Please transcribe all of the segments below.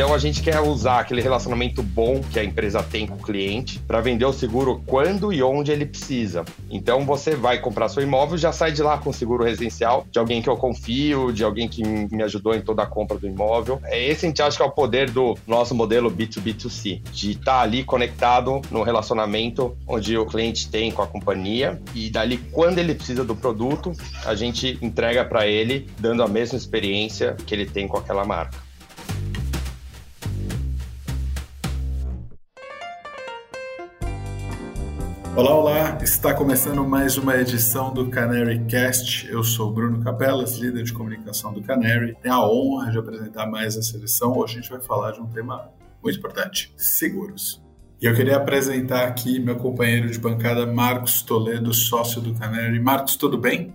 Então a gente quer usar aquele relacionamento bom que a empresa tem com o cliente para vender o seguro quando e onde ele precisa. Então você vai comprar seu imóvel já sai de lá com seguro residencial de alguém que eu confio, de alguém que me ajudou em toda a compra do imóvel. É esse a gente acha que é o poder do nosso modelo B2B2C, de estar tá ali conectado no relacionamento onde o cliente tem com a companhia e dali quando ele precisa do produto, a gente entrega para ele dando a mesma experiência que ele tem com aquela marca. Olá, olá! Está começando mais uma edição do Canary Cast. Eu sou Bruno Capelas, líder de comunicação do Canary. Tenho a honra de apresentar mais essa edição. Hoje a gente vai falar de um tema muito importante: seguros. E eu queria apresentar aqui meu companheiro de bancada, Marcos Toledo, sócio do Canary. Marcos, tudo bem?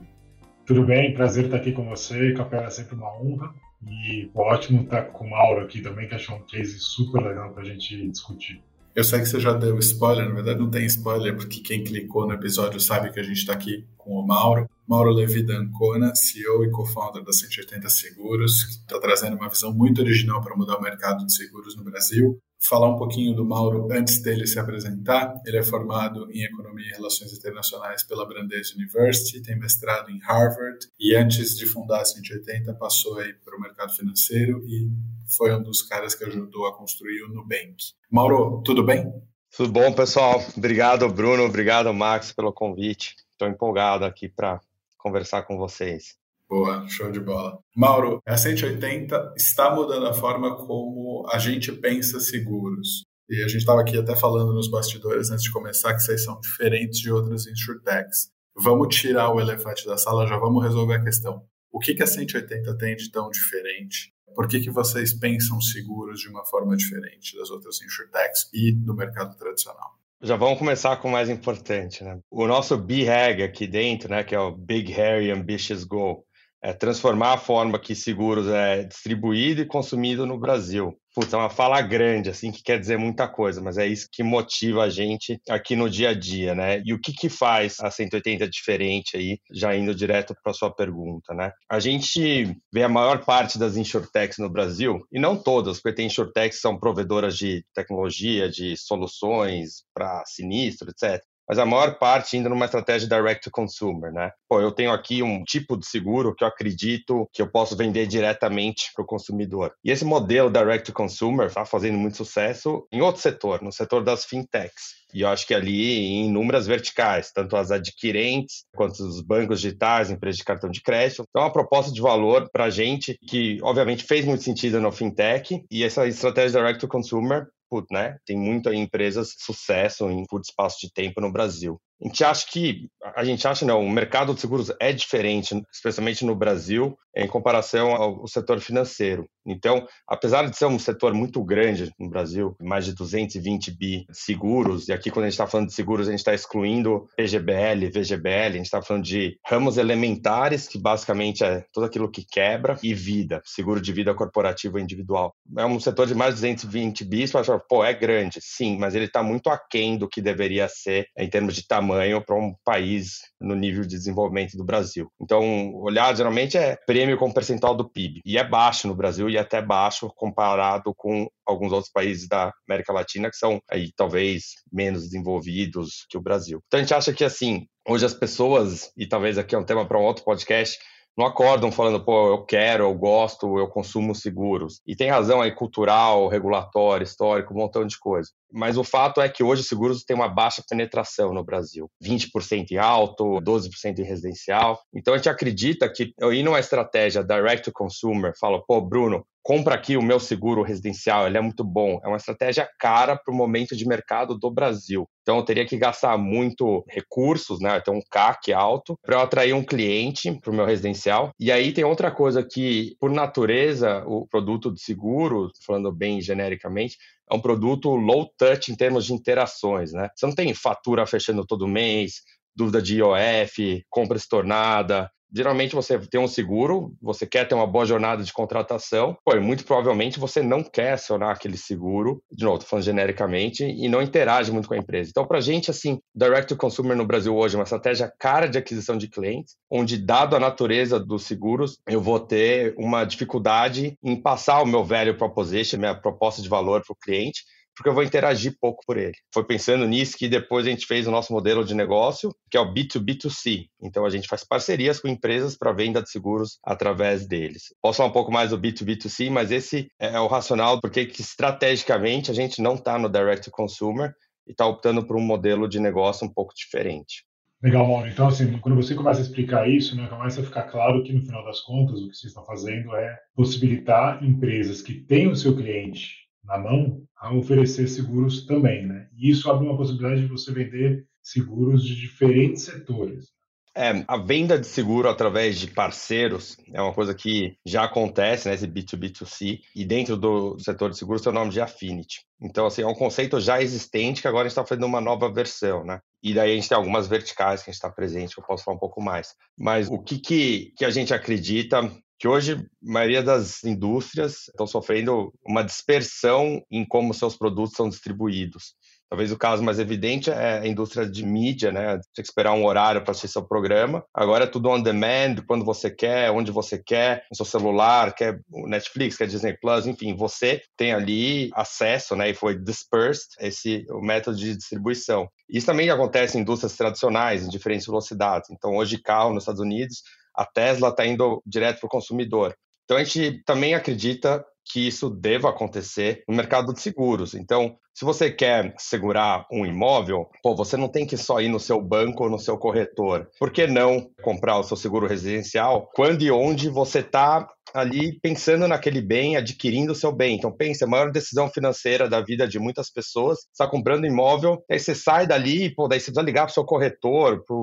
Tudo bem, prazer estar aqui com você. Capela é sempre uma honra. E ótimo estar com o Mauro aqui também, que achou um case super legal para a gente discutir. Eu sei que você já deu spoiler, na verdade não tem spoiler, porque quem clicou no episódio sabe que a gente está aqui com o Mauro. Mauro Levi Dancona, CEO e co-founder da 180 Seguros, que está trazendo uma visão muito original para mudar o mercado de seguros no Brasil falar um pouquinho do Mauro antes dele se apresentar. Ele é formado em Economia e Relações Internacionais pela Brandeis University, tem mestrado em Harvard e antes de fundar a 180 passou aí para o mercado financeiro e foi um dos caras que ajudou a construir o Nubank. Mauro, tudo bem? Tudo bom, pessoal. Obrigado, Bruno. Obrigado, Max, pelo convite. Estou empolgado aqui para conversar com vocês. Boa, show de bola. Mauro, a 180 está mudando a forma como a gente pensa seguros. E a gente estava aqui até falando nos bastidores antes de começar que vocês são diferentes de outros insurtechs. Vamos tirar o elefante da sala, já vamos resolver a questão. O que, que a 180 tem de tão diferente? Por que, que vocês pensam seguros de uma forma diferente das outras insurtechs e do mercado tradicional? Já vamos começar com o mais importante, né? O nosso BHAG aqui dentro, né, que é o Big Hairy Ambitious Goal, é, transformar a forma que seguros é distribuído e consumido no Brasil. Putz, é uma fala grande, assim, que quer dizer muita coisa, mas é isso que motiva a gente aqui no dia a dia, né? E o que que faz a 180 diferente aí, já indo direto para a sua pergunta, né? A gente vê a maior parte das insurtechs no Brasil, e não todas, porque tem insurtechs que são provedoras de tecnologia, de soluções para sinistro, etc mas a maior parte ainda numa estratégia direct to consumer, né? Pô, eu tenho aqui um tipo de seguro que eu acredito que eu posso vender diretamente para o consumidor. E esse modelo direct to consumer está fazendo muito sucesso em outro setor, no setor das fintechs. E eu acho que ali em inúmeras verticais, tanto as adquirentes quanto os bancos digitais, empresas de cartão de crédito. Então, é uma proposta de valor para a gente que, obviamente, fez muito sentido no fintech e essa estratégia direct to consumer né? Tem muitas empresas sucesso em curto espaço de tempo no Brasil. A gente acha que, a gente acha não, o mercado de seguros é diferente, especialmente no Brasil, em comparação ao setor financeiro. Então, apesar de ser um setor muito grande no Brasil, mais de 220 bi seguros, e aqui quando a gente está falando de seguros, a gente está excluindo PGBL, VGBL, a gente está falando de ramos elementares, que basicamente é tudo aquilo que quebra, e vida, seguro de vida corporativo individual. É um setor de mais de 220 bi, você fala, pô, é grande, sim, mas ele está muito aquém do que deveria ser em termos de tamanho tamanho para um país no nível de desenvolvimento do Brasil. Então, olhar geralmente é prêmio com percentual do PIB. E é baixo no Brasil e até baixo comparado com alguns outros países da América Latina que são aí talvez menos desenvolvidos que o Brasil. Então a gente acha que assim, hoje as pessoas, e talvez aqui é um tema para um outro podcast, não acordam falando, pô, eu quero, eu gosto, eu consumo seguros. E tem razão aí cultural, regulatório, histórico, um montão de coisa. Mas o fato é que hoje seguros têm uma baixa penetração no Brasil. 20% em alto, 12% em residencial. Então a gente acredita que ir numa estratégia direct to consumer, falo, pô, Bruno, compra aqui o meu seguro residencial, ele é muito bom. É uma estratégia cara para o momento de mercado do Brasil. Então, eu teria que gastar muito recursos, né? Ter um CAC alto para eu atrair um cliente para o meu residencial. E aí tem outra coisa que, por natureza, o produto de seguro, falando bem genericamente, é um produto low touch em termos de interações, né? Você não tem fatura fechando todo mês, dúvida de IOF, compra estornada, geralmente você tem um seguro, você quer ter uma boa jornada de contratação, e muito provavelmente você não quer acionar aquele seguro, de novo, tô falando genericamente, e não interage muito com a empresa. Então, para a gente, assim, direct to consumer no Brasil hoje é uma estratégia cara de aquisição de clientes, onde, dado a natureza dos seguros, eu vou ter uma dificuldade em passar o meu value proposition, minha proposta de valor para o cliente, porque eu vou interagir pouco por ele. Foi pensando nisso que depois a gente fez o nosso modelo de negócio, que é o B2B2C. Então a gente faz parcerias com empresas para venda de seguros através deles. Posso falar um pouco mais do B2B2C, mas esse é o racional porque que, estrategicamente a gente não está no direct consumer e está optando por um modelo de negócio um pouco diferente. Legal, Mauro. Então, assim, quando você começa a explicar isso, né, começa a ficar claro que, no final das contas, o que vocês estão fazendo é possibilitar empresas que têm o seu cliente na mão a oferecer seguros também, né? E isso abre uma possibilidade de você vender seguros de diferentes setores. É, a venda de seguro através de parceiros é uma coisa que já acontece, né, esse B2B2C, e dentro do setor de seguros tem o nome de Affinity. Então, assim, é um conceito já existente que agora a gente está fazendo uma nova versão, né? E daí a gente tem algumas verticais que a gente está presente, eu posso falar um pouco mais. Mas o que, que, que a gente acredita que hoje a maioria das indústrias estão sofrendo uma dispersão em como seus produtos são distribuídos. Talvez o caso mais evidente é a indústria de mídia, né? Tem que esperar um horário para assistir seu programa. Agora é tudo on demand, quando você quer, onde você quer, no seu celular, quer Netflix, quer Disney Plus, enfim, você tem ali acesso, né? E foi dispersed esse o método de distribuição. Isso também acontece em indústrias tradicionais, em diferentes velocidades. Então, hoje carro nos Estados Unidos a Tesla está indo direto para o consumidor. Então a gente também acredita que isso deva acontecer no mercado de seguros. Então, se você quer segurar um imóvel, pô, você não tem que só ir no seu banco ou no seu corretor. Por que não comprar o seu seguro residencial quando e onde você está ali pensando naquele bem, adquirindo o seu bem. Então, pense, a maior decisão financeira da vida de muitas pessoas, está comprando imóvel, aí você sai dali, pô, daí você precisa ligar para o seu corretor, para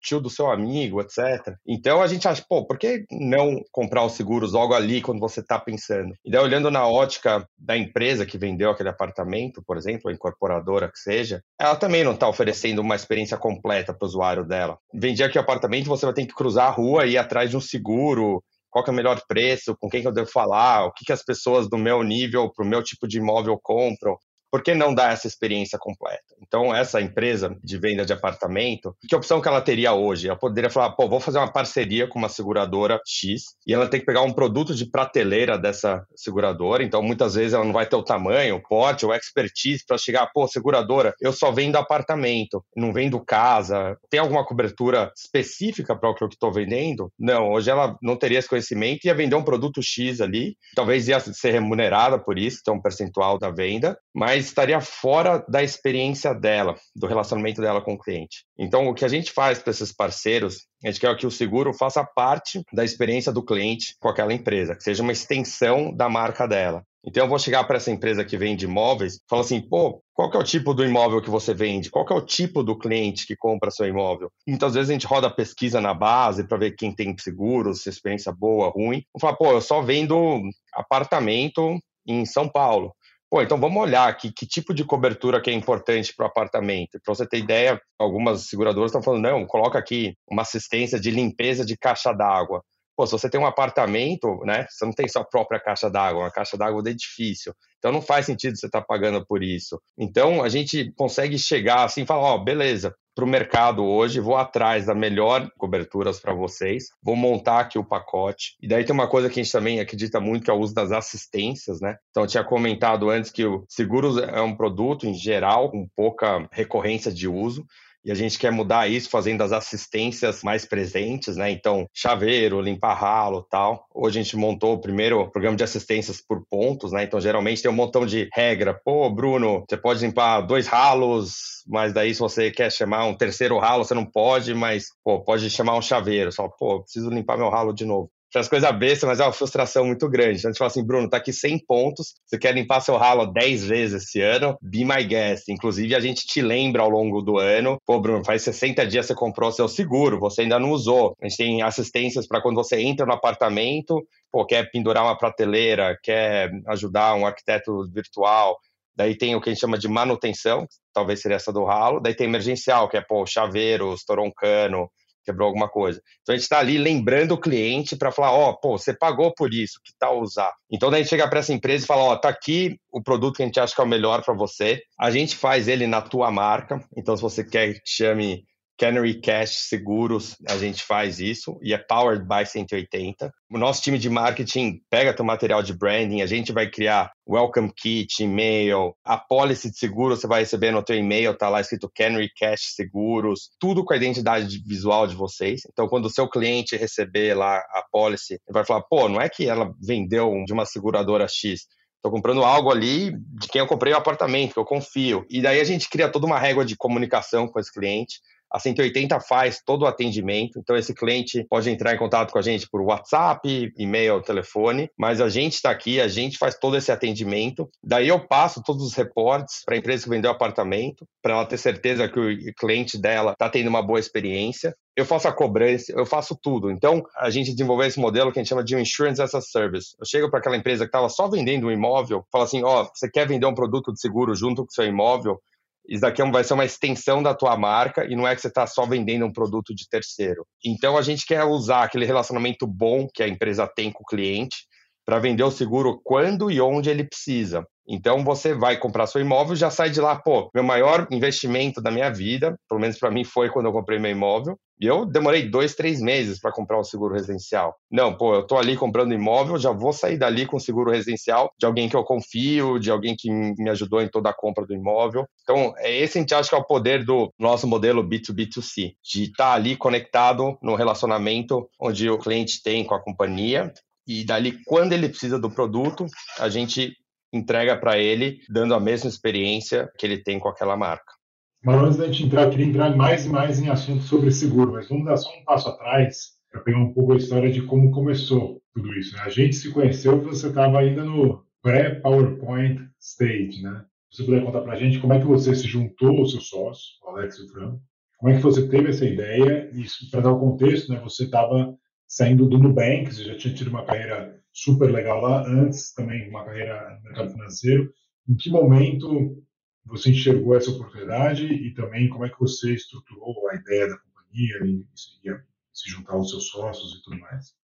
tio do seu amigo, etc. Então a gente acha, pô, por que não comprar os seguros logo ali quando você está pensando? E daí, olhando na ótica da empresa que vendeu aquele apartamento, por exemplo, a incorporadora que seja, ela também não está oferecendo uma experiência completa para o usuário dela. Vendi aqui o apartamento, você vai ter que cruzar a rua e ir atrás de um seguro, qual é o melhor preço, com quem que eu devo falar, o que, que as pessoas do meu nível, para o meu tipo de imóvel compram por que não dar essa experiência completa? Então, essa empresa de venda de apartamento, que opção que ela teria hoje? Ela poderia falar, pô, vou fazer uma parceria com uma seguradora X e ela tem que pegar um produto de prateleira dessa seguradora, então muitas vezes ela não vai ter o tamanho, o porte, o expertise para chegar, pô, seguradora, eu só vendo apartamento, não vendo casa. Tem alguma cobertura específica para o que eu estou vendendo? Não, hoje ela não teria esse conhecimento e ia vender um produto X ali, talvez ia ser remunerada por isso, ter um percentual da venda, mas mas estaria fora da experiência dela, do relacionamento dela com o cliente. Então, o que a gente faz para esses parceiros, a gente quer que o seguro faça parte da experiência do cliente com aquela empresa, que seja uma extensão da marca dela. Então, eu vou chegar para essa empresa que vende imóveis e falar assim: pô, qual que é o tipo do imóvel que você vende? Qual que é o tipo do cliente que compra seu imóvel? Muitas vezes a gente roda pesquisa na base para ver quem tem seguro, se experiência boa, ruim. Vou falar, pô, eu só vendo apartamento em São Paulo. Pô, então vamos olhar aqui que tipo de cobertura que é importante para o apartamento. Para você ter ideia, algumas seguradoras estão falando, não, coloca aqui uma assistência de limpeza de caixa d'água. Pô, se você tem um apartamento, né, você não tem sua própria caixa d'água, uma caixa d'água do edifício. Então não faz sentido você estar tá pagando por isso. Então a gente consegue chegar assim e falar, ó, oh, beleza, para o mercado hoje, vou atrás da melhor coberturas para vocês, vou montar aqui o pacote. E daí tem uma coisa que a gente também acredita muito, que é o uso das assistências, né? Então, eu tinha comentado antes que o seguros é um produto, em geral, com pouca recorrência de uso e a gente quer mudar isso fazendo as assistências mais presentes, né? Então, chaveiro, limpar ralo, tal. Hoje a gente montou o primeiro programa de assistências por pontos, né? Então, geralmente tem um montão de regra. Pô, Bruno, você pode limpar dois ralos, mas daí se você quer chamar um terceiro ralo, você não pode, mas pô, pode chamar um chaveiro. Só, pô, preciso limpar meu ralo de novo faz coisa besta, mas é uma frustração muito grande. Então a gente fala assim, Bruno, tá aqui 100 pontos, você quer limpar seu ralo 10 vezes esse ano, be my guest. Inclusive, a gente te lembra ao longo do ano, pô, Bruno, faz 60 dias você comprou seu seguro, você ainda não usou. A gente tem assistências para quando você entra no apartamento, pô, quer pendurar uma prateleira, quer ajudar um arquiteto virtual, Daí tem o que a gente chama de manutenção, talvez seria essa do ralo. Daí tem emergencial, que é, pô, chaveiro, estourar um cano, quebrou alguma coisa. Então a gente está ali lembrando o cliente para falar, ó, oh, pô, você pagou por isso, que tal usar? Então daí a gente chega para essa empresa e fala, ó, oh, tá aqui o produto que a gente acha que é o melhor para você. A gente faz ele na tua marca. Então se você quer que chame Canary Cash Seguros, a gente faz isso e é powered by 180. O nosso time de marketing pega teu material de branding, a gente vai criar welcome kit, e-mail, a policy de seguro você vai receber no teu e-mail, tá lá escrito Canary Cash Seguros, tudo com a identidade visual de vocês. Então, quando o seu cliente receber lá a policy, ele vai falar, pô, não é que ela vendeu de uma seguradora X, Estou comprando algo ali de quem eu comprei o apartamento, que eu confio. E daí a gente cria toda uma régua de comunicação com esse cliente. A 180 faz todo o atendimento, então esse cliente pode entrar em contato com a gente por WhatsApp, e-mail, telefone, mas a gente está aqui, a gente faz todo esse atendimento. Daí eu passo todos os reportes para a empresa que vendeu o apartamento, para ela ter certeza que o cliente dela está tendo uma boa experiência eu faço a cobrança, eu faço tudo. Então, a gente desenvolveu esse modelo que a gente chama de Insurance as a Service. Eu chego para aquela empresa que estava só vendendo um imóvel, falo assim, ó, oh, você quer vender um produto de seguro junto com seu imóvel? Isso daqui é vai ser uma extensão da tua marca e não é que você está só vendendo um produto de terceiro. Então a gente quer usar aquele relacionamento bom que a empresa tem com o cliente para vender o seguro quando e onde ele precisa. Então você vai comprar seu imóvel já sai de lá, pô, meu maior investimento da minha vida, pelo menos para mim foi quando eu comprei meu imóvel, e eu demorei dois, três meses para comprar um seguro residencial. Não, pô, eu tô ali comprando imóvel, já vou sair dali com seguro residencial de alguém que eu confio, de alguém que me ajudou em toda a compra do imóvel. Então, é esse a gente acha que é o poder do nosso modelo B2B2C, de estar tá ali conectado no relacionamento onde o cliente tem com a companhia e dali quando ele precisa do produto, a gente entrega para ele, dando a mesma experiência que ele tem com aquela marca. Mas antes da gente entrar, queria entrar mais e mais em assuntos sobre seguro, mas vamos dar só um passo atrás para pegar um pouco a história de como começou tudo isso. Né? A gente se conheceu, você estava ainda no pré-PowerPoint stage, né? Você puder contar para a gente como é que você se juntou ao seu sócio, o Alex e o Fran, como é que você teve essa ideia, e para dar o contexto, né, você estava saindo do Nubank, já tinha tido uma carreira super legal lá, antes também uma carreira no mercado financeiro. Em que momento você enxergou essa oportunidade e também como é que você estruturou a ideia da companhia e, e se juntar aos seus sócios e tudo mais?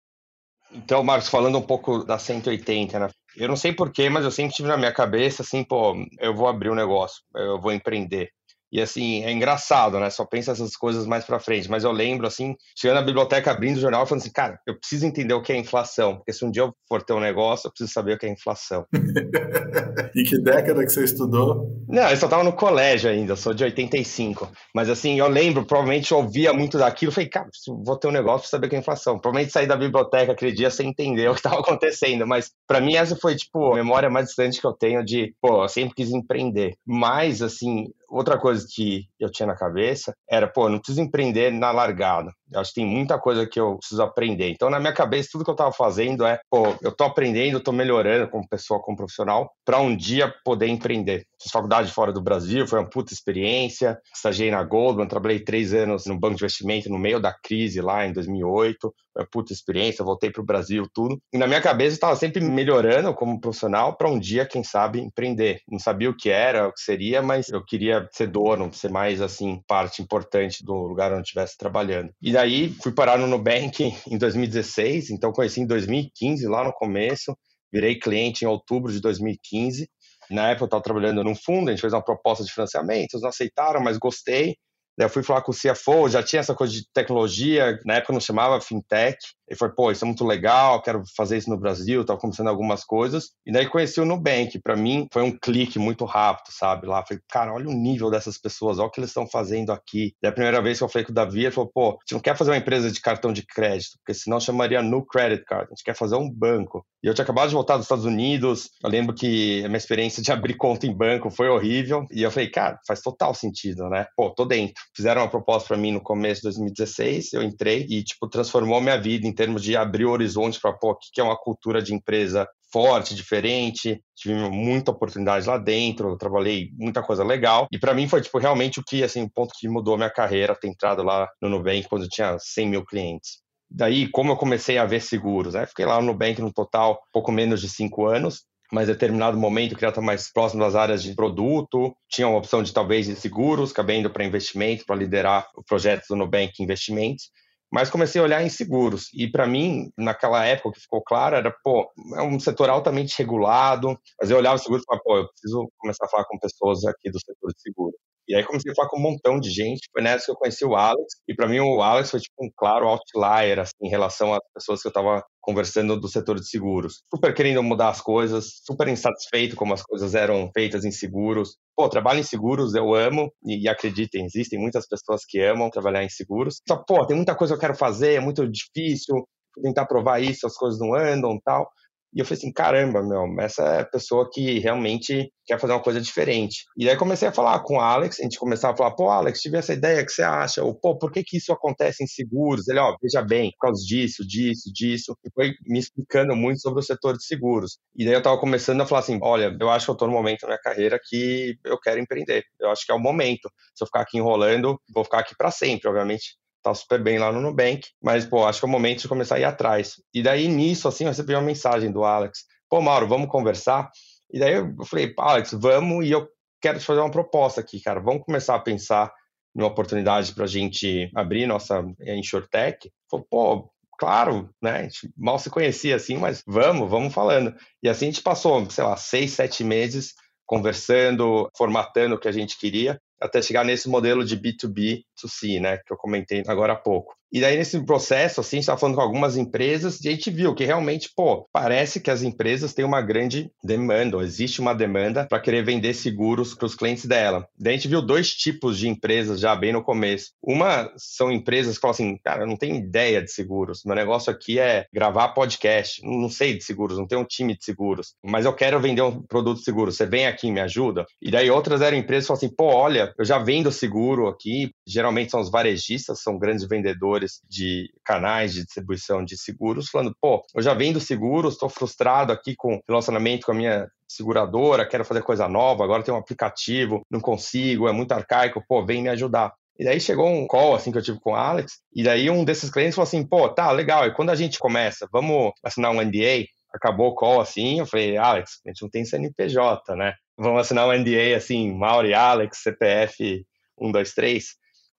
Então, Marcos, falando um pouco da 180, né? Eu não sei porquê, mas eu sempre tive na minha cabeça assim, pô, eu vou abrir um negócio, eu vou empreender. E assim, é engraçado, né? Só pensa essas coisas mais para frente. Mas eu lembro, assim, chegando na biblioteca, abrindo o jornal falando assim, cara, eu preciso entender o que é inflação. Porque se um dia eu for ter um negócio, eu preciso saber o que é inflação. e que década que você estudou? Não, eu só tava no colégio ainda, sou de 85. Mas assim, eu lembro, provavelmente eu ouvia muito daquilo. Falei, cara, vou ter um negócio para saber o que é inflação. Provavelmente saí da biblioteca aquele dia sem entender o que estava acontecendo. Mas para mim, essa foi, tipo, a memória mais distante que eu tenho de, pô, eu sempre quis empreender. Mas, assim, outra coisa que eu tinha na cabeça era, pô, não preciso empreender na largada. Eu acho que tem muita coisa que eu preciso aprender. Então, na minha cabeça, tudo que eu estava fazendo é, pô, eu estou aprendendo, estou melhorando como pessoa, como profissional, para um dia poder empreender. Fiz faculdade fora do Brasil, foi uma puta experiência. Estagiei na Goldman, trabalhei três anos no banco de investimento no meio da crise lá em 2008. Foi uma puta experiência, voltei para o Brasil, tudo. E na minha cabeça, estava sempre melhorando como profissional para um dia, quem sabe, empreender. Não sabia o que era, o que seria, mas eu queria ser dono, ser mais, assim, parte importante do lugar onde estivesse trabalhando. E daí aí fui parar no Nubank em 2016, então conheci em 2015, lá no começo, virei cliente em outubro de 2015. Na época eu estava trabalhando num fundo, a gente fez uma proposta de financiamento, eles não aceitaram, mas gostei. Daí eu fui falar com o CFO, já tinha essa coisa de tecnologia, na época não chamava fintech. Ele falou, pô, isso é muito legal, quero fazer isso no Brasil, estava começando algumas coisas. E daí conheci o Nubank, para mim foi um clique muito rápido, sabe? Lá, falei, cara, olha o nível dessas pessoas, olha o que eles estão fazendo aqui. E a primeira vez que eu falei com o Davi, ele falou, pô, a gente não quer fazer uma empresa de cartão de crédito, porque senão chamaria no credit card, a gente quer fazer um banco. E eu tinha acabado de voltar dos Estados Unidos, eu lembro que a minha experiência de abrir conta em banco foi horrível, e eu falei, cara, faz total sentido, né? Pô, tô dentro. Fizeram uma proposta para mim no começo de 2016, eu entrei e, tipo, transformou minha vida termos de abrir o horizonte para, o que é uma cultura de empresa forte, diferente. Tive muita oportunidade lá dentro, trabalhei muita coisa legal. E para mim foi tipo realmente o que assim, o ponto que mudou minha carreira, ter entrado lá no Nubank quando eu tinha 100 mil clientes. Daí, como eu comecei a ver seguros, né? Fiquei lá no Nubank no total pouco menos de cinco anos mas em determinado momento eu queria estar mais próximo das áreas de produto, tinha uma opção de talvez de seguros, cabendo para investimento, para liderar o projeto do Nubank Investimentos. Mas comecei a olhar em seguros. E para mim, naquela época, o que ficou claro era, pô, é um setor altamente regulado, mas eu olhava o seguro e falava, pô, eu preciso começar a falar com pessoas aqui do setor de seguro. E aí comecei a falar com um montão de gente. Foi nessa que eu conheci o Alex. E para mim o Alex foi tipo um claro outlier assim, em relação às pessoas que eu estava conversando do setor de seguros. Super querendo mudar as coisas, super insatisfeito como as coisas eram feitas em seguros. Pô, trabalho em seguros eu amo e, e acreditem, existem muitas pessoas que amam trabalhar em seguros. Só, pô, tem muita coisa que eu quero fazer, é muito difícil, tentar provar isso, as coisas não andam tal. E eu falei assim, caramba, meu, essa é a pessoa que realmente quer fazer uma coisa diferente. E aí comecei a falar com o Alex, a gente começava a falar, pô, Alex, tive essa ideia, que você acha? Ou, pô, por que que isso acontece em seguros? Ele, ó, veja bem, por causa disso, disso, disso. E foi me explicando muito sobre o setor de seguros. E daí eu tava começando a falar assim, olha, eu acho que eu tô no momento da minha carreira que eu quero empreender. Eu acho que é o momento. Se eu ficar aqui enrolando, vou ficar aqui para sempre, obviamente tá super bem lá no Nubank, mas, pô, acho que é o momento de começar a ir atrás. E daí, nisso, assim, eu recebi uma mensagem do Alex, pô, Mauro, vamos conversar? E daí eu falei, Alex, vamos, e eu quero te fazer uma proposta aqui, cara, vamos começar a pensar numa oportunidade para a gente abrir nossa InsurTech? Falei, pô, claro, né? A gente mal se conhecia assim, mas vamos, vamos falando. E assim a gente passou, sei lá, seis, sete meses conversando, formatando o que a gente queria até chegar nesse modelo de B2B to C, né, que eu comentei agora há pouco. E daí, nesse processo, assim, a gente estava falando com algumas empresas e a gente viu que realmente, pô, parece que as empresas têm uma grande demanda, ou existe uma demanda para querer vender seguros para os clientes dela. Daí a gente viu dois tipos de empresas já bem no começo. Uma são empresas que falam assim, cara, eu não tenho ideia de seguros, meu negócio aqui é gravar podcast, não sei de seguros, não tenho um time de seguros, mas eu quero vender um produto seguro, você vem aqui e me ajuda? E daí outras eram empresas que falam assim, pô, olha, eu já vendo seguro aqui, geralmente são os varejistas, são grandes vendedores de canais de distribuição de seguros, falando, pô, eu já vendo seguros, estou frustrado aqui com o relacionamento com a minha seguradora, quero fazer coisa nova, agora tem um aplicativo, não consigo, é muito arcaico, pô, vem me ajudar. E daí chegou um call assim que eu tive com o Alex, e daí um desses clientes falou assim: pô, tá legal, e quando a gente começa, vamos assinar um NDA? Acabou o call assim, eu falei, Alex, a gente não tem CNPJ, né? Vamos assinar um NDA assim, Mauri, Alex, CPF 123.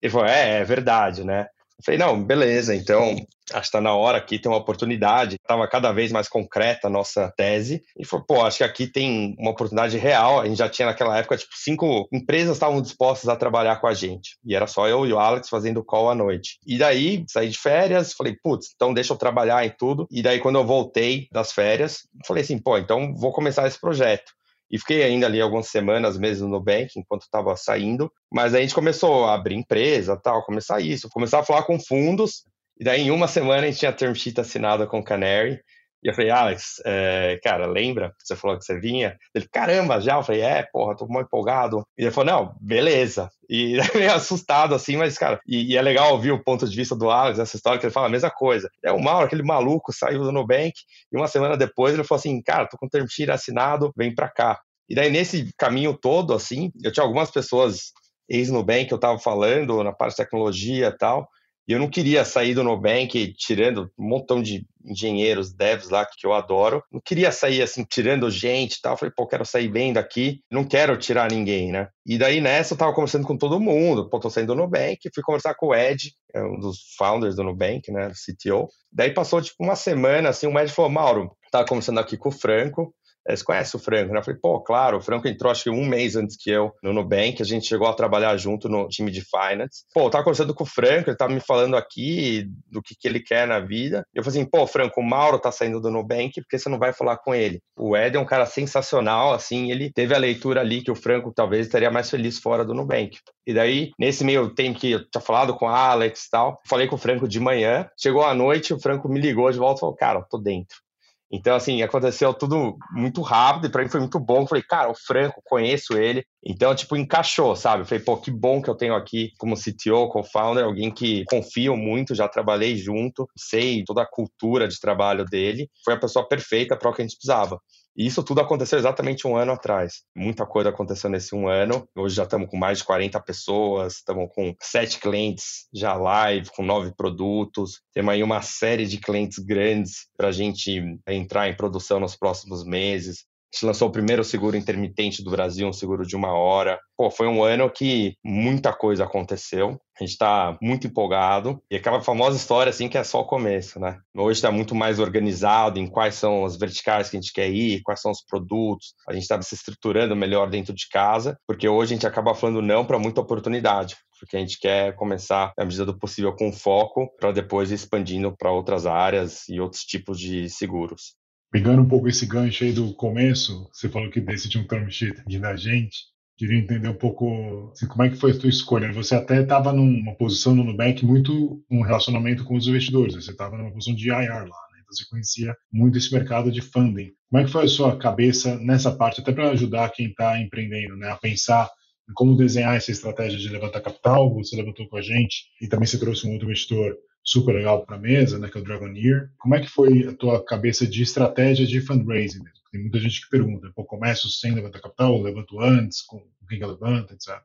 Ele falou, é, é verdade, né? Falei, não, beleza, então acho que está na hora aqui, tem uma oportunidade. Estava cada vez mais concreta a nossa tese. E falou, pô, acho que aqui tem uma oportunidade real. A gente já tinha naquela época, tipo, cinco empresas estavam dispostas a trabalhar com a gente. E era só eu e o Alex fazendo call à noite. E daí, saí de férias, falei, putz, então deixa eu trabalhar em tudo. E daí, quando eu voltei das férias, falei assim, pô, então vou começar esse projeto. E fiquei ainda ali algumas semanas, meses no Nubank, enquanto estava saindo. Mas a gente começou a abrir empresa, tal, começar isso, começar a falar com fundos. E daí em uma semana a gente tinha term sheet assinada com o Canary. E eu falei, Alex, é, cara, lembra? Você falou que você vinha? Ele, caramba, já? Eu falei, é, porra, tô muito empolgado. E ele falou, não, beleza. E meio assustado assim, mas, cara, e, e, é legal ouvir o ponto de vista do Alex, essa história, que ele fala a mesma coisa. É o Mauro, aquele maluco, saiu do Nubank, e uma semana depois ele falou assim, cara, tô com o term sheet assinado, vem pra cá. E daí, nesse caminho todo, assim, eu tinha algumas pessoas ex-Nubank que eu tava falando, na parte de tecnologia e tal, e eu não queria sair do Nubank tirando um montão de engenheiros, devs lá que eu adoro. Não queria sair assim tirando gente e tal. Falei, pô, quero sair bem daqui, não quero tirar ninguém, né? E daí nessa eu tava conversando com todo mundo. Pô, tô saindo do Nubank, fui conversar com o Ed, é um dos founders do Nubank, né, CTO. Daí passou tipo uma semana assim, o Ed falou: "Mauro, tava conversando aqui com o Franco, você conhece o Franco, né? Eu falei, pô, claro, o Franco entrou acho que um mês antes que eu no Nubank, a gente chegou a trabalhar junto no time de Finance. Pô, eu tava conversando com o Franco, ele tava me falando aqui do que, que ele quer na vida. Eu falei assim, pô, Franco, o Mauro tá saindo do Nubank, porque você não vai falar com ele? O Ed é um cara sensacional, assim, ele teve a leitura ali que o Franco talvez estaria mais feliz fora do Nubank. E daí, nesse meio tempo que eu tinha falado com a Alex e tal, falei com o Franco de manhã, chegou a noite, o Franco me ligou de volta e falou, cara, tô dentro. Então, assim, aconteceu tudo muito rápido e para mim foi muito bom. Falei, cara, o Franco, conheço ele. Então, tipo, encaixou, sabe? Falei, pô, que bom que eu tenho aqui como CTO, co-founder, alguém que confio muito, já trabalhei junto, sei toda a cultura de trabalho dele. Foi a pessoa perfeita para o que a gente precisava. E isso tudo aconteceu exatamente um ano atrás. Muita coisa aconteceu nesse um ano. Hoje já estamos com mais de 40 pessoas, estamos com sete clientes já live, com nove produtos. Temos aí uma série de clientes grandes para a gente entrar em produção nos próximos meses. Gente lançou o primeiro seguro intermitente do Brasil, um seguro de uma hora. Pô, foi um ano que muita coisa aconteceu. A gente está muito empolgado. E aquela famosa história, assim, que é só o começo, né? Hoje está muito mais organizado em quais são as verticais que a gente quer ir, quais são os produtos. A gente está se estruturando melhor dentro de casa, porque hoje a gente acaba falando não para muita oportunidade porque a gente quer começar, na medida do possível, com foco, para depois ir expandindo para outras áreas e outros tipos de seguros. Pegando um pouco esse gancho aí do começo, você falou que decidiu um term sheet de da gente. Queria entender um pouco assim, como é que foi a sua escolha. Você até estava numa posição no Nubank muito um relacionamento com os investidores. Você estava numa posição de IR lá, né? então você conhecia muito esse mercado de funding. Como é que foi a sua cabeça nessa parte, até para ajudar quem está empreendendo, né, a pensar em como desenhar essa estratégia de levantar capital? Você levantou com a gente e também você trouxe um outro investidor super legal para mesa, né, que é o Dragoneer. Como é que foi a tua cabeça de estratégia de fundraising mesmo? Tem muita gente que pergunta, pô, começo sem levantar capital, levanto antes, com quem que levanta, etc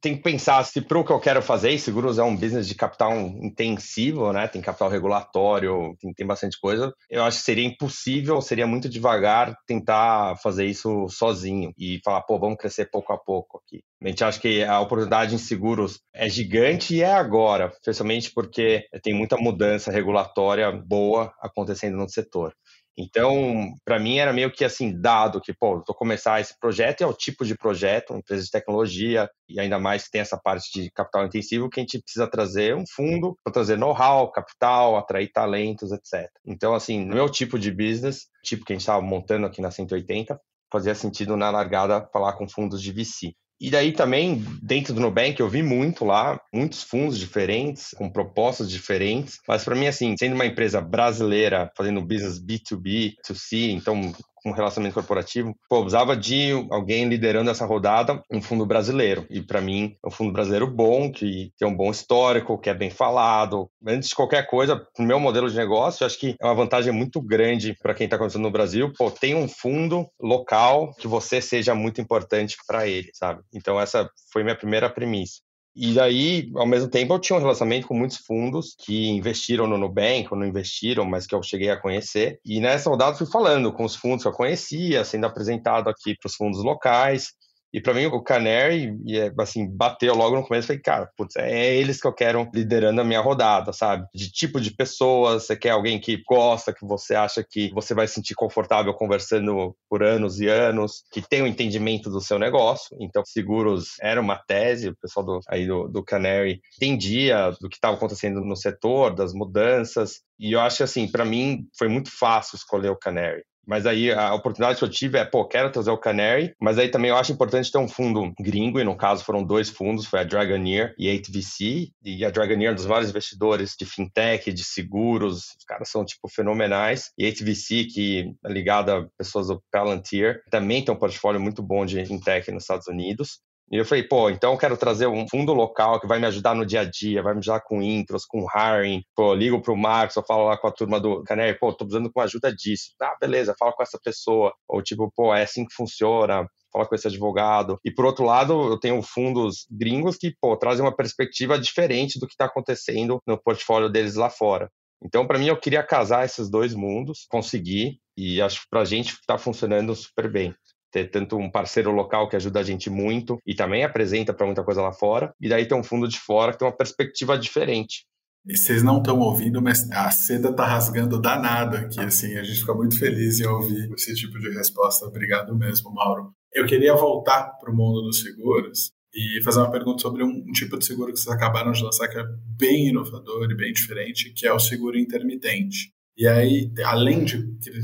tem que pensar se para o que eu quero fazer, seguros é um business de capital intensivo, né? Tem capital regulatório, tem, tem bastante coisa. Eu acho que seria impossível, seria muito devagar tentar fazer isso sozinho e falar, pô, vamos crescer pouco a pouco aqui. A gente acha que a oportunidade em seguros é gigante e é agora, especialmente porque tem muita mudança regulatória boa acontecendo no setor. Então, para mim era meio que assim, dado que, pô, vou começar esse projeto, é o tipo de projeto, uma empresa de tecnologia, e ainda mais que tem essa parte de capital intensivo, que a gente precisa trazer um fundo para trazer know-how, capital, atrair talentos, etc. Então, assim, no meu tipo de business, tipo que a gente estava montando aqui na 180, fazia sentido na largada falar com fundos de VC. E daí também, dentro do Nubank, eu vi muito lá, muitos fundos diferentes, com propostas diferentes. Mas para mim, assim, sendo uma empresa brasileira, fazendo business B2B, 2C, então com relacionamento corporativo, pô, usava de alguém liderando essa rodada, um fundo brasileiro. E para mim, é um fundo brasileiro bom, que tem um bom histórico, que é bem falado. Antes de qualquer coisa, no meu modelo de negócio, eu acho que é uma vantagem muito grande para quem está começando no Brasil. Pô, tem um fundo local que você seja muito importante para ele, sabe? Então, essa foi minha primeira premissa. E daí, ao mesmo tempo, eu tinha um relacionamento com muitos fundos que investiram no Nubank ou não investiram, mas que eu cheguei a conhecer. E nessa rodada fui falando com os fundos que eu conhecia, sendo apresentado aqui para os fundos locais. E para mim, o Canary, é, assim, bateu logo no começo. Falei, cara, putz, é eles que eu quero liderando a minha rodada, sabe? De tipo de pessoas, você quer alguém que gosta, que você acha que você vai se sentir confortável conversando por anos e anos, que tem o um entendimento do seu negócio. Então, seguros era uma tese, o pessoal do, aí do, do Canary entendia do que estava acontecendo no setor, das mudanças. E eu acho assim, para mim foi muito fácil escolher o Canary. Mas aí a oportunidade que eu tive é, pô, quero trazer o Canary, mas aí também eu acho importante ter um fundo gringo, e no caso foram dois fundos, foi a Dragoneer e a 8VC, e a Dragoneer é um dos maiores investidores de fintech, de seguros, os caras são, tipo, fenomenais, e a 8VC, que é ligada a pessoas do Palantir, também tem um portfólio muito bom de fintech nos Estados Unidos, e eu falei, pô, então eu quero trazer um fundo local que vai me ajudar no dia a dia, vai me ajudar com intros, com hiring. Pô, ligo pro Marcos, eu falo lá com a turma do Canary, pô, tô precisando com ajuda disso. Ah, beleza, fala com essa pessoa. Ou tipo, pô, é assim que funciona fala com esse advogado. E por outro lado, eu tenho fundos gringos que, pô, trazem uma perspectiva diferente do que está acontecendo no portfólio deles lá fora. Então, para mim, eu queria casar esses dois mundos, conseguir, e acho que para a gente está funcionando super bem ter tanto um parceiro local que ajuda a gente muito e também apresenta para muita coisa lá fora, e daí ter um fundo de fora que tem uma perspectiva diferente. E vocês não estão ouvindo, mas a seda tá rasgando danado aqui, assim, a gente fica muito feliz em ouvir esse tipo de resposta. Obrigado mesmo, Mauro. Eu queria voltar para o mundo dos seguros e fazer uma pergunta sobre um, um, tipo de seguro que vocês acabaram de lançar que é bem inovador e bem diferente, que é o seguro intermitente. E aí, além de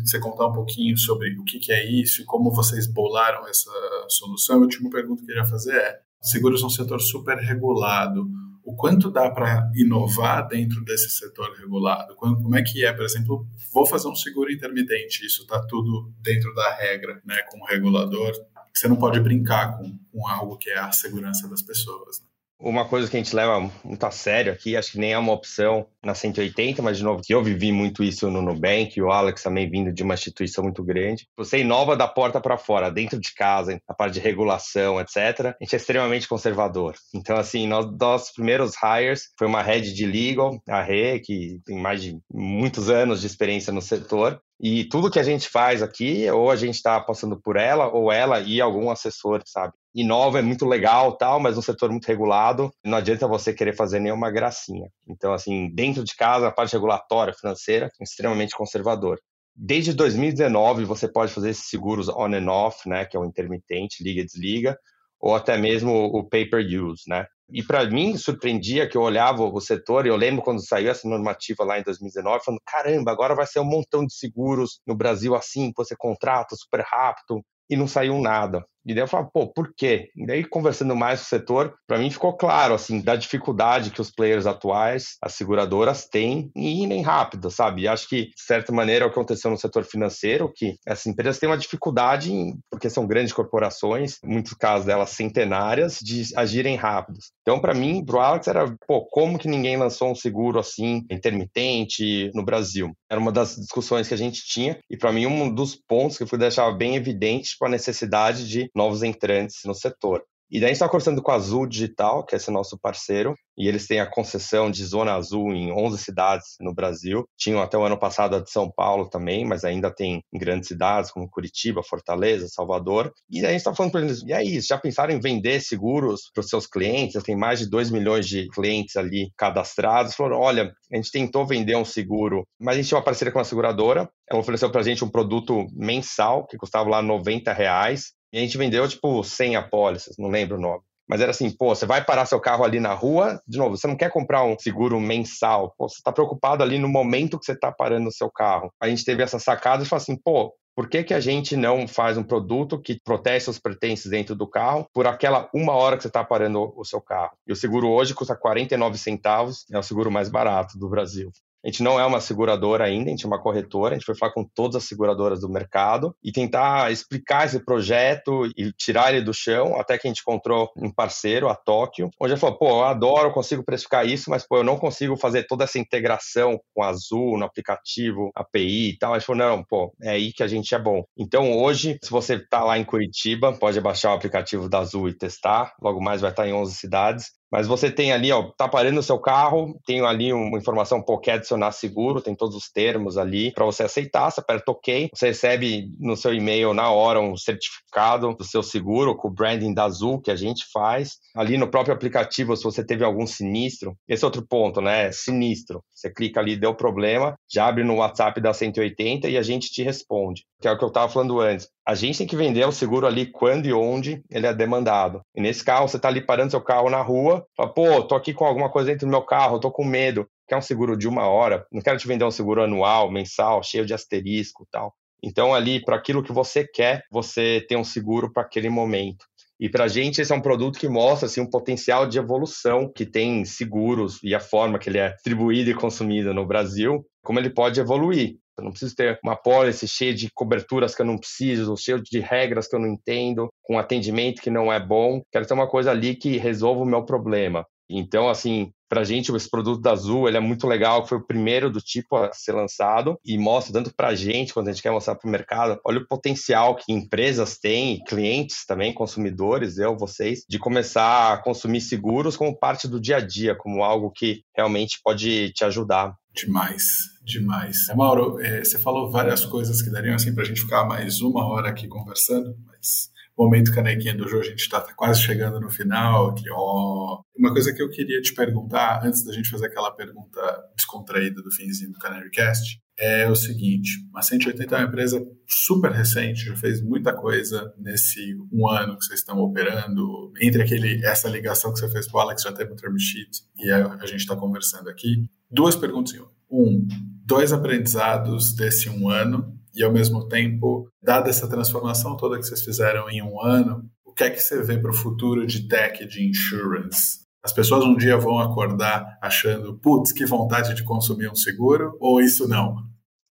você contar um pouquinho sobre o que, é isso e como vocês bolaram essa solução, a última pergunta que eu queria fazer é: seguros é um setor super regulado. O quanto dá para inovar dentro desse setor regulado? Como é que é, por exemplo, vou fazer um seguro intermitente, isso está tudo dentro da regra, né, com o regulador. Você não pode brincar com, com algo que é a segurança das pessoas. Uma coisa que a gente leva muito a sério aqui, acho que nem é uma opção na 180, mas de novo, que eu vivi muito isso no Nubank, o Alex também vindo de uma instituição muito grande. Você inova da porta para fora, dentro de casa, a parte de regulação, etc. A gente é extremamente conservador. Então, assim, nós, nossos primeiros hires foi uma head de legal, a Rê, que tem mais de muitos anos de experiência no setor, e tudo que a gente faz aqui, ou a gente está passando por ela, ou ela e algum assessor, sabe? Inova é muito legal, tal, mas um setor muito regulado, não adianta você querer fazer nenhuma gracinha. Então, assim, dentro de casa, a parte regulatória, financeira, é extremamente conservador. Desde 2019, você pode fazer esses seguros on and off, né, que é o intermitente, liga e desliga, ou até mesmo o pay-per-use, né? E para mim surpreendia que eu olhava o setor e eu lembro quando saiu essa normativa lá em 2019, falando: caramba, agora vai ser um montão de seguros no Brasil assim, você contrata super rápido e não saiu nada. E daí eu falava, pô, por quê? E daí, conversando mais com o setor, para mim ficou claro, assim, da dificuldade que os players atuais, as seguradoras, têm em irem rápido, sabe? E acho que, de certa maneira, é o que aconteceu no setor financeiro, que essas empresas têm uma dificuldade, em, porque são grandes corporações, em muitos casos delas centenárias, de agirem rápidos. Então, para mim, pro Alex, era, pô, como que ninguém lançou um seguro assim, intermitente, no Brasil? Era uma das discussões que a gente tinha, e para mim, um dos pontos que eu fui deixar bem evidente, tipo, a necessidade de novos entrantes no setor. E daí a gente está conversando com a Azul Digital, que é esse nosso parceiro, e eles têm a concessão de Zona Azul em 11 cidades no Brasil. Tinham até o ano passado a de São Paulo também, mas ainda tem em grandes cidades como Curitiba, Fortaleza, Salvador. E daí a gente está falando para eles, e aí, já pensaram em vender seguros para os seus clientes? Tem mais de 2 milhões de clientes ali cadastrados. Falaram, olha, a gente tentou vender um seguro, mas a gente tinha uma parceria com uma seguradora, ela ofereceu para a gente um produto mensal, que custava lá 90 reais, e a gente vendeu, tipo, 100 apólices, não lembro o nome. Mas era assim, pô, você vai parar seu carro ali na rua, de novo, você não quer comprar um seguro mensal, pô, você está preocupado ali no momento que você está parando o seu carro. A gente teve essa sacada e falou assim, pô, por que, que a gente não faz um produto que protege seus pertences dentro do carro por aquela uma hora que você está parando o seu carro? E o seguro hoje custa 49 centavos, é o seguro mais barato do Brasil. A gente não é uma seguradora ainda, a gente é uma corretora, a gente foi falar com todas as seguradoras do mercado e tentar explicar esse projeto e tirar ele do chão, até que a gente encontrou um parceiro, a Tóquio, onde ele falou, pô, eu adoro, eu consigo precificar isso, mas pô, eu não consigo fazer toda essa integração com a Azul, no aplicativo, API e tal. A gente falou, não, pô, é aí que a gente é bom. Então hoje, se você está lá em Curitiba, pode baixar o aplicativo da Azul e testar, logo mais vai estar em 11 cidades. Mas você tem ali, ó, tá parando o seu carro, tem ali uma informação, pô, quer adicionar seguro, tem todos os termos ali para você aceitar, você aperta OK, você recebe no seu e-mail na hora um certificado do seu seguro com o branding da Azul que a gente faz. Ali no próprio aplicativo, se você teve algum sinistro, esse é outro ponto, né? Sinistro. Você clica ali, deu problema, já abre no WhatsApp da 180 e a gente te responde. Que é o que eu estava falando antes. A gente tem que vender o seguro ali quando e onde ele é demandado. E nesse carro, você está ali parando seu carro na rua, fala, pô, tô aqui com alguma coisa dentro do meu carro, tô com medo. Quer um seguro de uma hora? Não quero te vender um seguro anual, mensal, cheio de asterisco tal. Então, ali, para aquilo que você quer, você tem um seguro para aquele momento. E para a gente, esse é um produto que mostra assim, um potencial de evolução que tem seguros e a forma que ele é distribuído e consumido no Brasil, como ele pode evoluir. Eu não preciso ter uma policy cheia de coberturas que eu não preciso, cheia de regras que eu não entendo, com atendimento que não é bom. Quero ter uma coisa ali que resolva o meu problema. Então, assim, para a gente, esse produto da Azul ele é muito legal, foi o primeiro do tipo a ser lançado e mostra tanto para a gente, quando a gente quer mostrar para o mercado, olha o potencial que empresas têm, clientes também, consumidores, eu, vocês, de começar a consumir seguros como parte do dia a dia, como algo que realmente pode te ajudar. Demais, demais. É, Mauro, é, você falou várias coisas que dariam assim para a gente ficar mais uma hora aqui conversando, mas momento canequinha do jogo, a gente está tá quase chegando no final. Aqui, ó. Uma coisa que eu queria te perguntar, antes da gente fazer aquela pergunta descontraída do finzinho do Canarycast, é o seguinte: a 180 é uma empresa super recente, já fez muita coisa nesse um ano que vocês estão operando. Entre aquele essa ligação que você fez com o Alex, já teve um term sheet e a, a gente está conversando aqui. Duas perguntas em Um, dois aprendizados desse um ano e ao mesmo tempo, dada essa transformação toda que vocês fizeram em um ano, o que é que você vê para o futuro de tech, de insurance? As pessoas um dia vão acordar achando, putz, que vontade de consumir um seguro, ou isso não?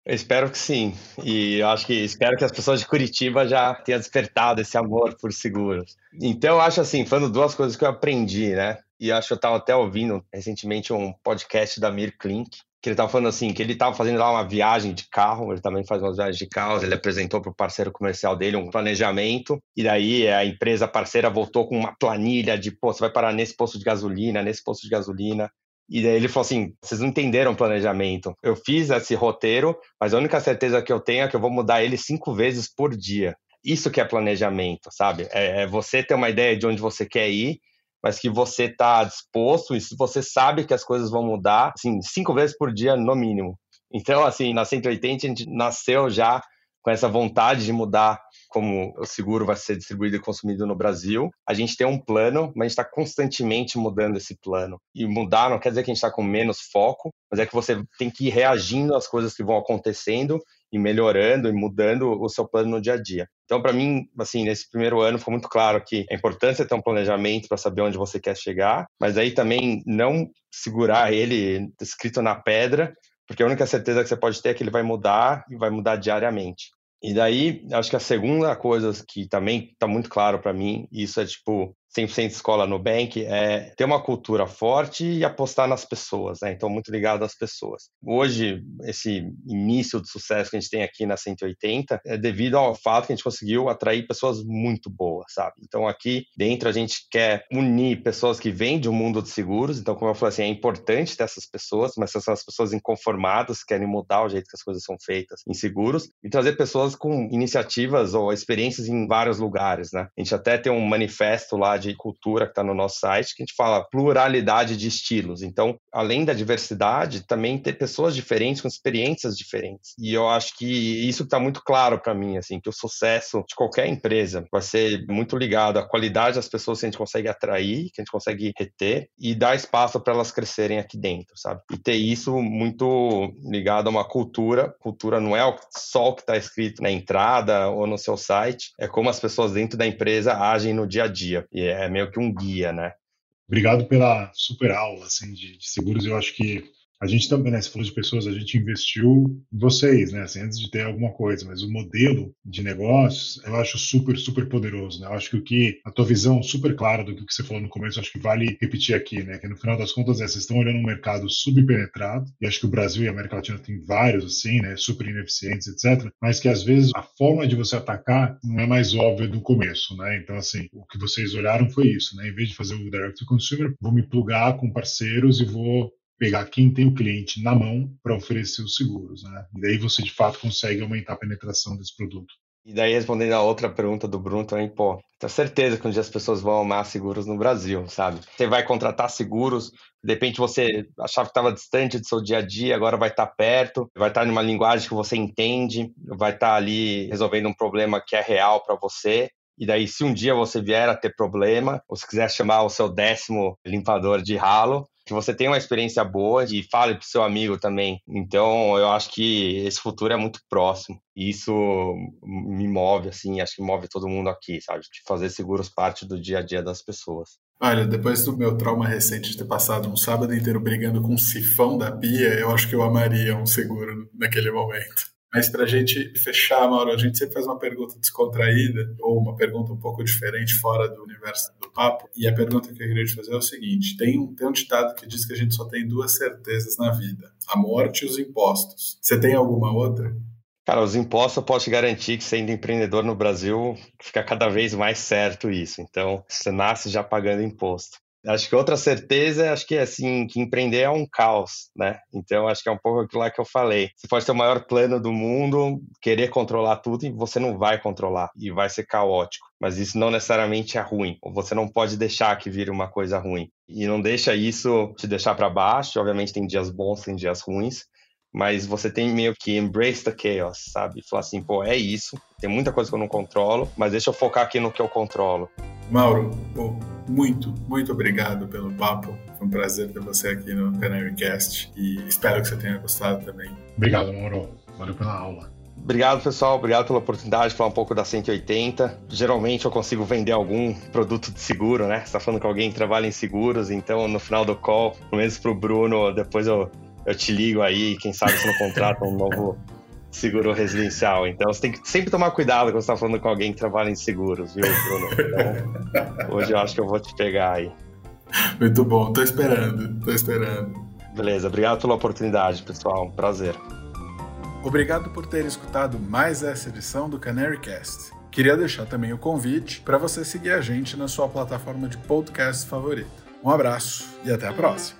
Espero que sim. E eu acho que espero que as pessoas de Curitiba já tenham despertado esse amor por seguros. Então, eu acho assim, falando duas coisas que eu aprendi, né? E acho que eu estava até ouvindo recentemente um podcast da Mir Klink, que ele estava falando assim, que ele estava fazendo lá uma viagem de carro, ele também faz umas viagens de carros, ele apresentou para o parceiro comercial dele um planejamento, e daí a empresa parceira voltou com uma planilha de, pô, você vai parar nesse posto de gasolina, nesse posto de gasolina, e daí ele falou assim: vocês não entenderam o planejamento. Eu fiz esse roteiro, mas a única certeza que eu tenho é que eu vou mudar ele cinco vezes por dia. Isso que é planejamento, sabe? É, é você ter uma ideia de onde você quer ir, mas que você está disposto e você sabe que as coisas vão mudar, assim, cinco vezes por dia no mínimo. Então, assim, na 180 a gente nasceu já com essa vontade de mudar como o seguro vai ser distribuído e consumido no Brasil. A gente tem um plano, mas a gente está constantemente mudando esse plano. E mudar não quer dizer que a gente está com menos foco, mas é que você tem que ir reagindo às coisas que vão acontecendo e melhorando e mudando o seu plano no dia a dia. Então, para mim, assim, nesse primeiro ano ficou muito claro que é importante você ter um planejamento para saber onde você quer chegar, mas aí também não segurar ele escrito na pedra, porque a única certeza que você pode ter é que ele vai mudar e vai mudar diariamente. E daí, acho que a segunda coisa que também está muito claro para mim, isso é tipo 100% escola no Bank é ter uma cultura forte e apostar nas pessoas, né? Então, muito ligado às pessoas. Hoje, esse início de sucesso que a gente tem aqui na 180 é devido ao fato que a gente conseguiu atrair pessoas muito boas, sabe? Então, aqui dentro a gente quer unir pessoas que vêm de um mundo de seguros. Então, como eu falei assim, é importante ter essas pessoas, mas são as pessoas inconformadas, querem mudar o jeito que as coisas são feitas em seguros e trazer pessoas com iniciativas ou experiências em vários lugares, né? A gente até tem um manifesto lá de de cultura que está no nosso site, que a gente fala pluralidade de estilos. Então, além da diversidade, também ter pessoas diferentes com experiências diferentes. E eu acho que isso está muito claro para mim, assim, que o sucesso de qualquer empresa vai ser muito ligado à qualidade das pessoas que a gente consegue atrair, que a gente consegue reter e dar espaço para elas crescerem aqui dentro, sabe? E ter isso muito ligado a uma cultura. Cultura não é só o que está escrito na entrada ou no seu site, é como as pessoas dentro da empresa agem no dia a dia. E é meio que um guia, né? Obrigado pela super aula assim, de, de seguros. Eu acho que a gente também, né, você falou de pessoas, a gente investiu em vocês, né, assim, antes de ter alguma coisa, mas o modelo de negócios eu acho super, super poderoso, né, eu acho que o que, a tua visão super clara do que você falou no começo, acho que vale repetir aqui, né, que no final das contas, é, vocês estão olhando um mercado subpenetrado, e acho que o Brasil e a América Latina tem vários, assim, né, super ineficientes, etc, mas que às vezes a forma de você atacar não é mais óbvia do começo, né, então assim, o que vocês olharam foi isso, né, em vez de fazer o direct to consumer, vou me plugar com parceiros e vou pegar quem tem o cliente na mão para oferecer os seguros, né? E daí você de fato consegue aumentar a penetração desse produto. E daí, respondendo a outra pergunta do Bruno também, pô, tenho certeza que um dia as pessoas vão amar seguros no Brasil, sabe? Você vai contratar seguros, de repente você achava que estava distante do seu dia a dia, agora vai estar tá perto, vai estar tá numa linguagem que você entende, vai estar tá ali resolvendo um problema que é real para você. E daí, se um dia você vier a ter problema, ou se quiser chamar o seu décimo limpador de ralo, que você tenha uma experiência boa e fale pro seu amigo também. Então, eu acho que esse futuro é muito próximo. E isso me move, assim, acho que move todo mundo aqui, sabe? De fazer seguros parte do dia a dia das pessoas. Olha, depois do meu trauma recente de ter passado um sábado inteiro brigando com um sifão da pia, eu acho que eu amaria um seguro naquele momento. Mas para a gente fechar, Mauro, a gente sempre faz uma pergunta descontraída ou uma pergunta um pouco diferente fora do universo do papo. E a pergunta que eu queria te fazer é o seguinte: tem um, tem um ditado que diz que a gente só tem duas certezas na vida: a morte e os impostos. Você tem alguma outra? Cara, os impostos eu posso te garantir que sendo empreendedor no Brasil fica cada vez mais certo isso. Então, você nasce já pagando imposto. Acho que outra certeza, acho que é assim, que empreender é um caos, né? Então, acho que é um pouco aquilo lá que eu falei. Você pode ter o maior plano do mundo, querer controlar tudo e você não vai controlar e vai ser caótico. Mas isso não necessariamente é ruim. Você não pode deixar que vire uma coisa ruim. E não deixa isso te deixar para baixo. Obviamente tem dias bons, tem dias ruins, mas você tem meio que embrace the chaos, sabe? Falar assim, pô, é isso, tem muita coisa que eu não controlo, mas deixa eu focar aqui no que eu controlo. Mauro, muito, muito obrigado pelo papo. Foi um prazer ter você aqui no Canarycast e espero que você tenha gostado também. Obrigado, Mauro. Valeu pela aula. Obrigado, pessoal. Obrigado pela oportunidade de falar um pouco da 180. Geralmente eu consigo vender algum produto de seguro, né? Você está falando com alguém que trabalha em seguros, então no final do call, pelo menos para o Bruno, depois eu, eu te ligo aí, quem sabe você não contrata um novo seguro residencial. Então você tem que sempre tomar cuidado quando você está falando com alguém que trabalha em seguros, viu, Bruno? Então, hoje eu acho que eu vou te pegar aí. Muito bom, tô esperando, tô esperando. Beleza, obrigado pela oportunidade, pessoal. Prazer. Obrigado por ter escutado mais essa edição do Canary Cast. Queria deixar também o convite para você seguir a gente na sua plataforma de podcast favorita. Um abraço e até a próxima.